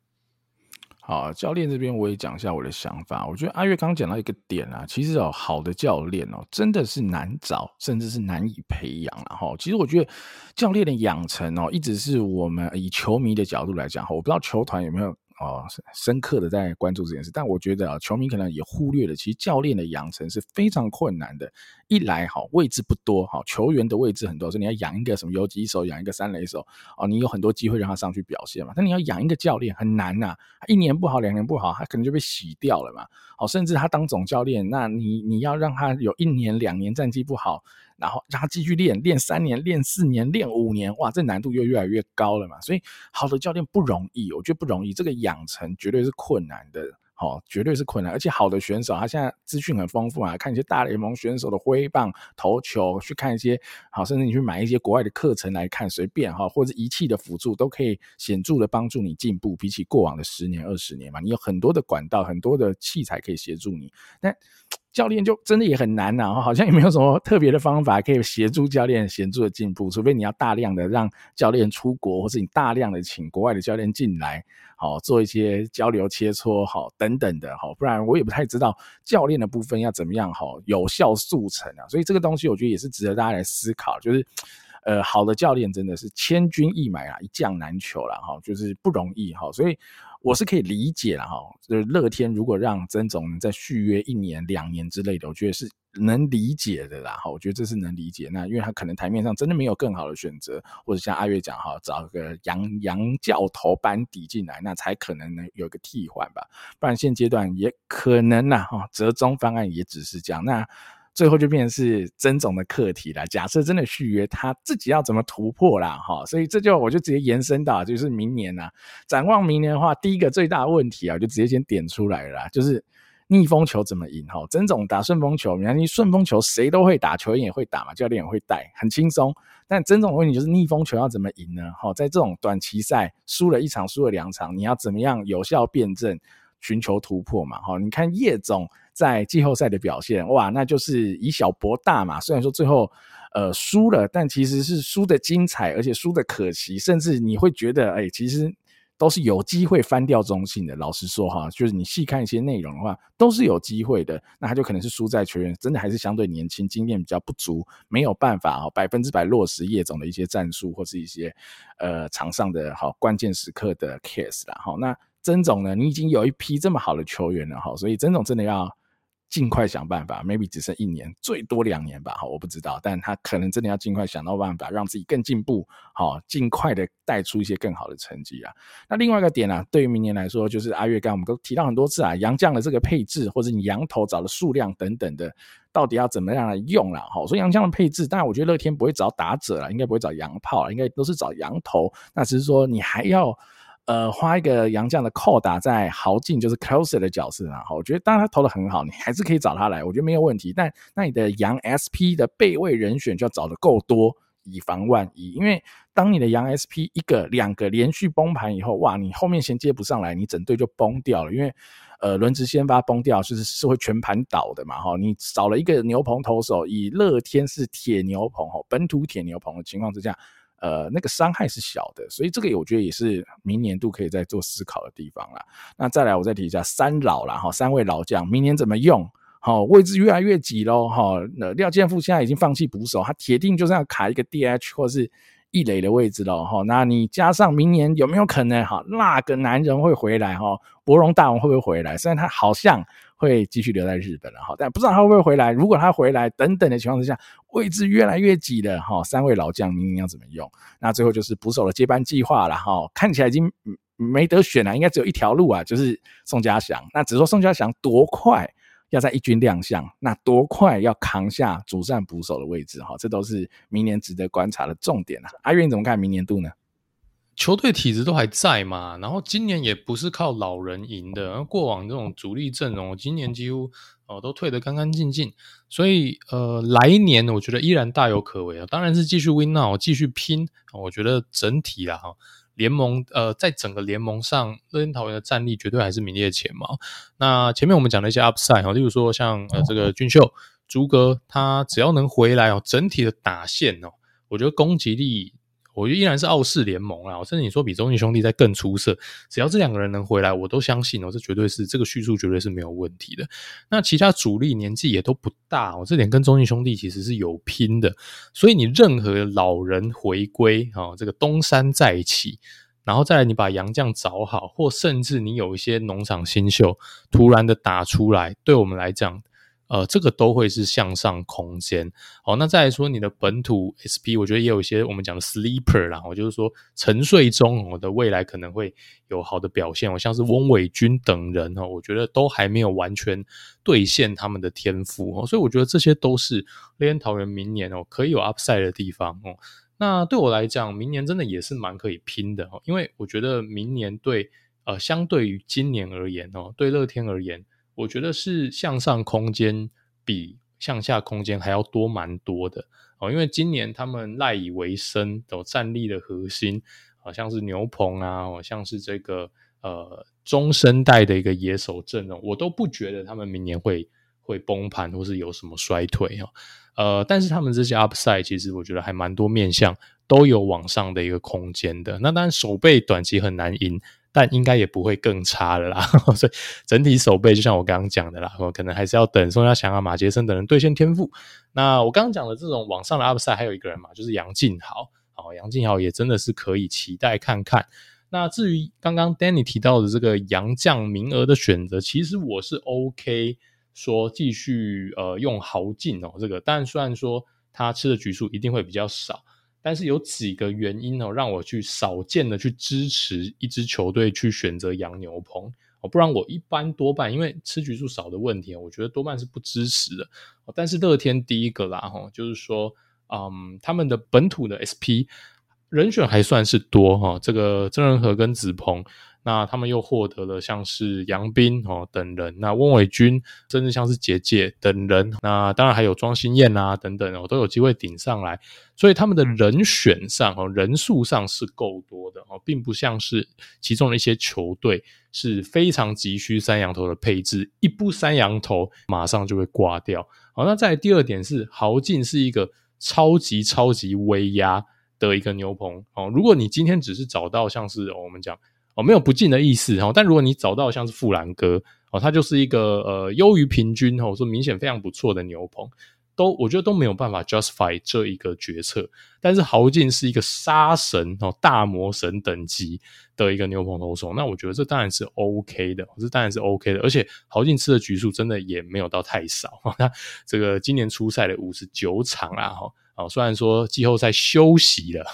啊，教练这边我也讲一下我的想法。我觉得阿月刚讲到一个点啊，其实哦，好的教练哦，真的是难找，甚至是难以培养。然后，其实我觉得教练的养成哦，一直是我们以球迷的角度来讲，我不知道球团有没有。哦，深刻的在关注这件事，但我觉得啊，球迷可能也忽略了，其实教练的养成是非常困难的。一来，好位置不多，好球员的位置很多，所以你要养一个什么游击手，养一个三垒手，哦，你有很多机会让他上去表现嘛。但你要养一个教练很难呐，一年不好，两年不好，他可能就被洗掉了嘛。好，甚至他当总教练，那你你要让他有一年、两年战绩不好。然后让他继续练，练三年，练四年，练五年，哇，这难度又越来越高了嘛。所以好的教练不容易，我觉得不容易，这个养成绝对是困难的。哦，绝对是困难，而且好的选手，他现在资讯很丰富啊，看一些大联盟选手的挥棒、投球，去看一些好，甚至你去买一些国外的课程来看，随便哈，或者仪器的辅助都可以显著的帮助你进步，比起过往的十年、二十年嘛，你有很多的管道、很多的器材可以协助你，但教练就真的也很难呐，好像也没有什么特别的方法可以协助教练显著的进步，除非你要大量的让教练出国，或是你大量的请国外的教练进来。好，做一些交流切磋，好，等等的，好，不然我也不太知道教练的部分要怎么样，好，有效速成啊。所以这个东西我觉得也是值得大家来思考，就是，呃，好的教练真的是千军易买啊，一将难求了，哈，就是不容易，哈，所以。我是可以理解了哈，就是乐天如果让曾总能再续约一年、两年之类的，我觉得是能理解的啦哈。我觉得这是能理解。那因为他可能台面上真的没有更好的选择，或者像阿月讲哈，找个洋洋教头班底进来，那才可能能有个替换吧。不然现阶段也可能呐哈，折中方案也只是这样。那。最后就变成是曾总的课题了。假设真的续约，他自己要怎么突破啦？哈，所以这就我就直接延伸到就是明年呐。展望明年的话，第一个最大的问题啊，就直接先点出来了啦，就是逆风球怎么赢？哈，曾总打顺风球，你看你顺风球谁都会打，球员也会打嘛，教练也会带，很轻松。但曾总的问题就是逆风球要怎么赢呢？哈，在这种短期赛输了一场，输了两场，你要怎么样有效辩证，寻求突破嘛？哈，你看叶总。在季后赛的表现，哇，那就是以小博大嘛。虽然说最后呃输了，但其实是输的精彩，而且输的可惜，甚至你会觉得，哎、其实都是有机会翻掉中信的。老实说哈，就是你细看一些内容的话，都是有机会的。那他就可能是输在球员真的还是相对年轻，经验比较不足，没有办法啊百分之百落实叶总的一些战术或是一些呃场上的好关键时刻的 case 啦。好，那曾总呢，你已经有一批这么好的球员了哈，所以曾总真的要。尽快想办法，maybe 只剩一年，最多两年吧，好，我不知道，但他可能真的要尽快想到办法，让自己更进步，好，尽快的带出一些更好的成绩啊。那另外一个点啊，对于明年来说，就是阿月刚我们都提到很多次啊，洋将的这个配置，或者你羊头找的数量等等的，到底要怎么样来用啦？哈，所以洋将的配置，当然我觉得乐天不会找打者了，应该不会找羊炮，应该都是找羊头，那只是说你还要。呃，花一个洋将的扣打在豪进，就是 closer 的角色啊。我觉得当然他投的很好，你还是可以找他来，我觉得没有问题。但那你的洋 SP 的备位人选就要找的够多，以防万一。因为当你的洋 SP 一个两个连续崩盘以后，哇，你后面衔接不上来，你整队就崩掉了。因为呃，轮值先发崩掉，就是是会全盘倒的嘛。哈，你少了一个牛棚投手，以乐天是铁牛棚哈，本土铁牛棚的情况之下。呃，那个伤害是小的，所以这个我觉得也是明年度可以再做思考的地方啦。那再来，我再提一下三老啦，哈，三位老将，明年怎么用？好，位置越来越挤喽，哈。那廖健富现在已经放弃捕手，他铁定就是要卡一个 DH 或是一垒的位置喽，哈。那你加上明年有没有可能哈，那个男人会回来哈？博荣大王会不会回来？虽然他好像。会继续留在日本了哈，但不知道他会不会回来。如果他回来，等等的情况之下，位置越来越挤了哈。三位老将明年要怎么用？那最后就是捕手的接班计划了哈。看起来已经没得选了，应该只有一条路啊，就是宋家祥。那只说宋家祥多快要在一军亮相，那多快要扛下主战捕手的位置哈，这都是明年值得观察的重点啊。阿月你怎么看明年度呢？球队体质都还在嘛，然后今年也不是靠老人赢的，然后过往这种主力阵容，今年几乎哦、呃、都退得干干净净，所以呃来年我觉得依然大有可为啊，当然是继续 win now，继续拼，我觉得整体啦哈联盟呃在整个联盟上，乐天桃园的战力绝对还是名列前茅。那前面我们讲了一些 upside 哈，例如说像呃这个俊秀、竹哥，他只要能回来哦，整体的打线哦，我觉得攻击力。我觉得依然是傲视联盟啦，甚至你说比中信兄弟在更出色，只要这两个人能回来，我都相信哦，这绝对是这个叙述绝对是没有问题的。那其他主力年纪也都不大哦，这点跟中信兄弟其实是有拼的。所以你任何老人回归啊，这个东山再起，然后再来你把洋将找好，或甚至你有一些农场新秀突然的打出来，对我们来讲。呃，这个都会是向上空间。好，那再来说你的本土 SP，我觉得也有一些我们讲的 sleeper 啦，我就是说沉睡中，我的未来可能会有好的表现。我像是翁伟军等人哦，我觉得都还没有完全兑现他们的天赋哦，所以我觉得这些都是乐天桃园明年哦可以有 upside 的地方哦。那对我来讲，明年真的也是蛮可以拼的哦，因为我觉得明年对呃相对于今年而言哦，对乐天而言。我觉得是向上空间比向下空间还要多蛮多的哦，因为今年他们赖以为生的战力的核心，好像是牛棚啊，好像是这个呃中生代的一个野手阵容，我都不觉得他们明年会会崩盘或是有什么衰退哦，呃，但是他们这些 upside 其实我觉得还蛮多面向都有往上的一个空间的，那当然守备短期很难赢。但应该也不会更差了啦，所以整体守备就像我刚刚讲的啦，我可能还是要等宋家祥啊、马杰森等人兑现天赋。那我刚刚讲的这种往上的 upside 还有一个人嘛，就是杨晋豪，好，杨晋豪也真的是可以期待看看。那至于刚刚 Danny 提到的这个杨将名额的选择，其实我是 OK 说继续呃用豪进哦，这个，但虽然说他吃的局数一定会比较少。但是有几个原因哦，让我去少见的去支持一支球队去选择洋牛棚哦，不然我一般多半因为吃局数少的问题，我觉得多半是不支持的。但是乐天第一个啦，哈，就是说，嗯，他们的本土的 SP 人选还算是多哈，这个郑仁和跟子鹏。那他们又获得了像是杨斌哦等人，那翁伟军甚至像是杰杰等人，那当然还有庄心燕啊等等哦，都有机会顶上来，所以他们的人选上哦人数上是够多的哦，并不像是其中的一些球队是非常急需三羊头的配置，一部三羊头马上就会挂掉。好，那再第二点是豪进是一个超级超级威压的一个牛棚哦，如果你今天只是找到像是、我们讲。哦，没有不进的意思哈，但如果你找到像是富兰哥哦，他就是一个呃优于平均哦，说明显非常不错的牛棚，都我觉得都没有办法 justify 这一个决策。但是豪进是一个杀神哦，大魔神等级的一个牛棚投手，那我觉得这当然是 OK 的，这当然是 OK 的。而且豪进吃的局数真的也没有到太少，那这个今年初赛的五十九场啦，哈。虽然说季后赛休息了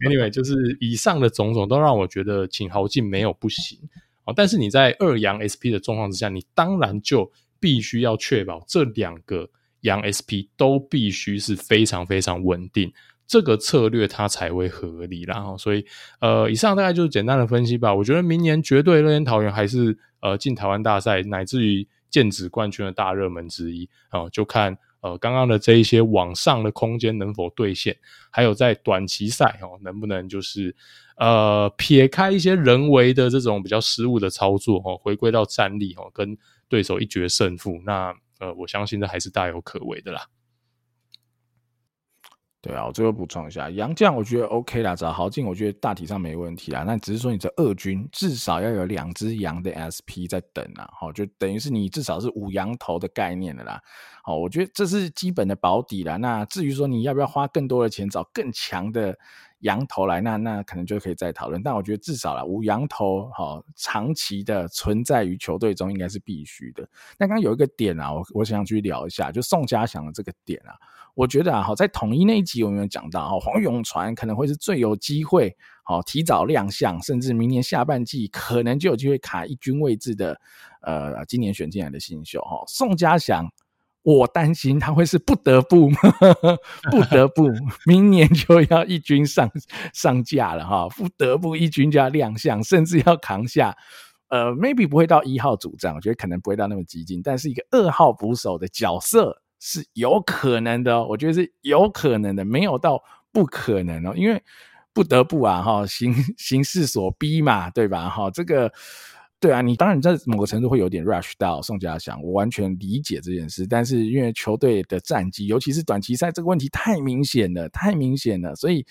，Anyway，就是以上的种种都让我觉得请豪进没有不行啊。但是你在二阳 SP 的状况之下，你当然就必须要确保这两个阳 SP 都必须是非常非常稳定，这个策略它才会合理。然后，所以呃，以上大概就是简单的分析吧。我觉得明年绝对乐天桃园还是呃进台湾大赛乃至于剑指冠军的大热门之一啊，就看。呃，刚刚的这一些往上的空间能否兑现？还有在短期赛哦，能不能就是呃撇开一些人为的这种比较失误的操作哦，回归到战力哦，跟对手一决胜负？那呃，我相信这还是大有可为的啦。对啊，我最后补充一下，杨将我觉得 OK 啦，找豪进我觉得大体上没问题啦。那只是说你这二军至少要有两只羊的 SP 在等啦，好，就等于是你至少是五羊头的概念的啦。好，我觉得这是基本的保底啦。那至于说你要不要花更多的钱找更强的羊头来，那那可能就可以再讨论。但我觉得至少啦，五洋投好长期的存在于球队中应该是必须的。那刚刚有一个点啊，我我想去聊一下，就宋家祥的这个点啊。我觉得啊，好在统一那一集我们有讲到，哈，黄永传可能会是最有机会，好提早亮相，甚至明年下半季可能就有机会卡一军位置的，呃，今年选进来的新秀，哈，宋家祥，我担心他会是不得不，不得不 明年就要一军上上架了，哈，不得不一军就要亮相，甚至要扛下，呃，maybe 不会到一号主战，我觉得可能不会到那么激进，但是一个二号捕手的角色。是有可能的哦，我觉得是有可能的，没有到不可能哦，因为不得不啊，哈，形形势所逼嘛，对吧？哈，这个对啊，你当然在某个程度会有点 rush 到宋家祥，我完全理解这件事，但是因为球队的战绩，尤其是短期赛这个问题太明显了，太明显了，所以。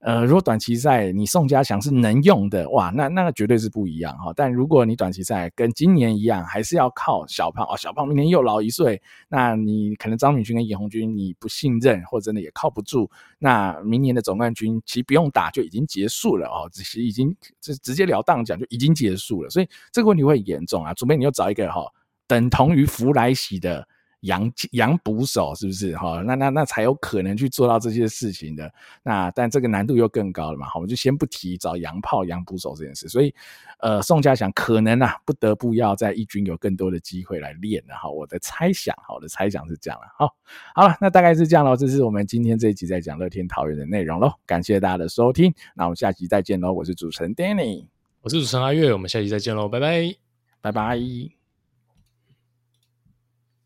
呃，如果短期赛你宋家祥是能用的，哇，那那个绝对是不一样哈。但如果你短期赛跟今年一样，还是要靠小胖哦，小胖明年又老一岁，那你可能张敏勋跟严红军你不信任，或者真的也靠不住，那明年的总冠军其实不用打就已经结束了哦，其实已经就直截了当讲就已经结束了，所以这个问题会很严重啊。除非你又找一个哈等同于福来喜的。洋洋捕手是不是哈？那那那才有可能去做到这些事情的。那但这个难度又更高了嘛？好，我们就先不提找洋炮、洋捕手这件事。所以，呃，宋家祥可能啊，不得不要在一军有更多的机会来练了哈。我的猜想，我的猜想是这样了。好，好了，那大概是这样喽。这是我们今天这一集在讲乐天桃园的内容喽。感谢大家的收听，那我们下集再见喽。我是主持人 Danny，我是主持人阿月，我们下集再见喽，拜拜，拜拜。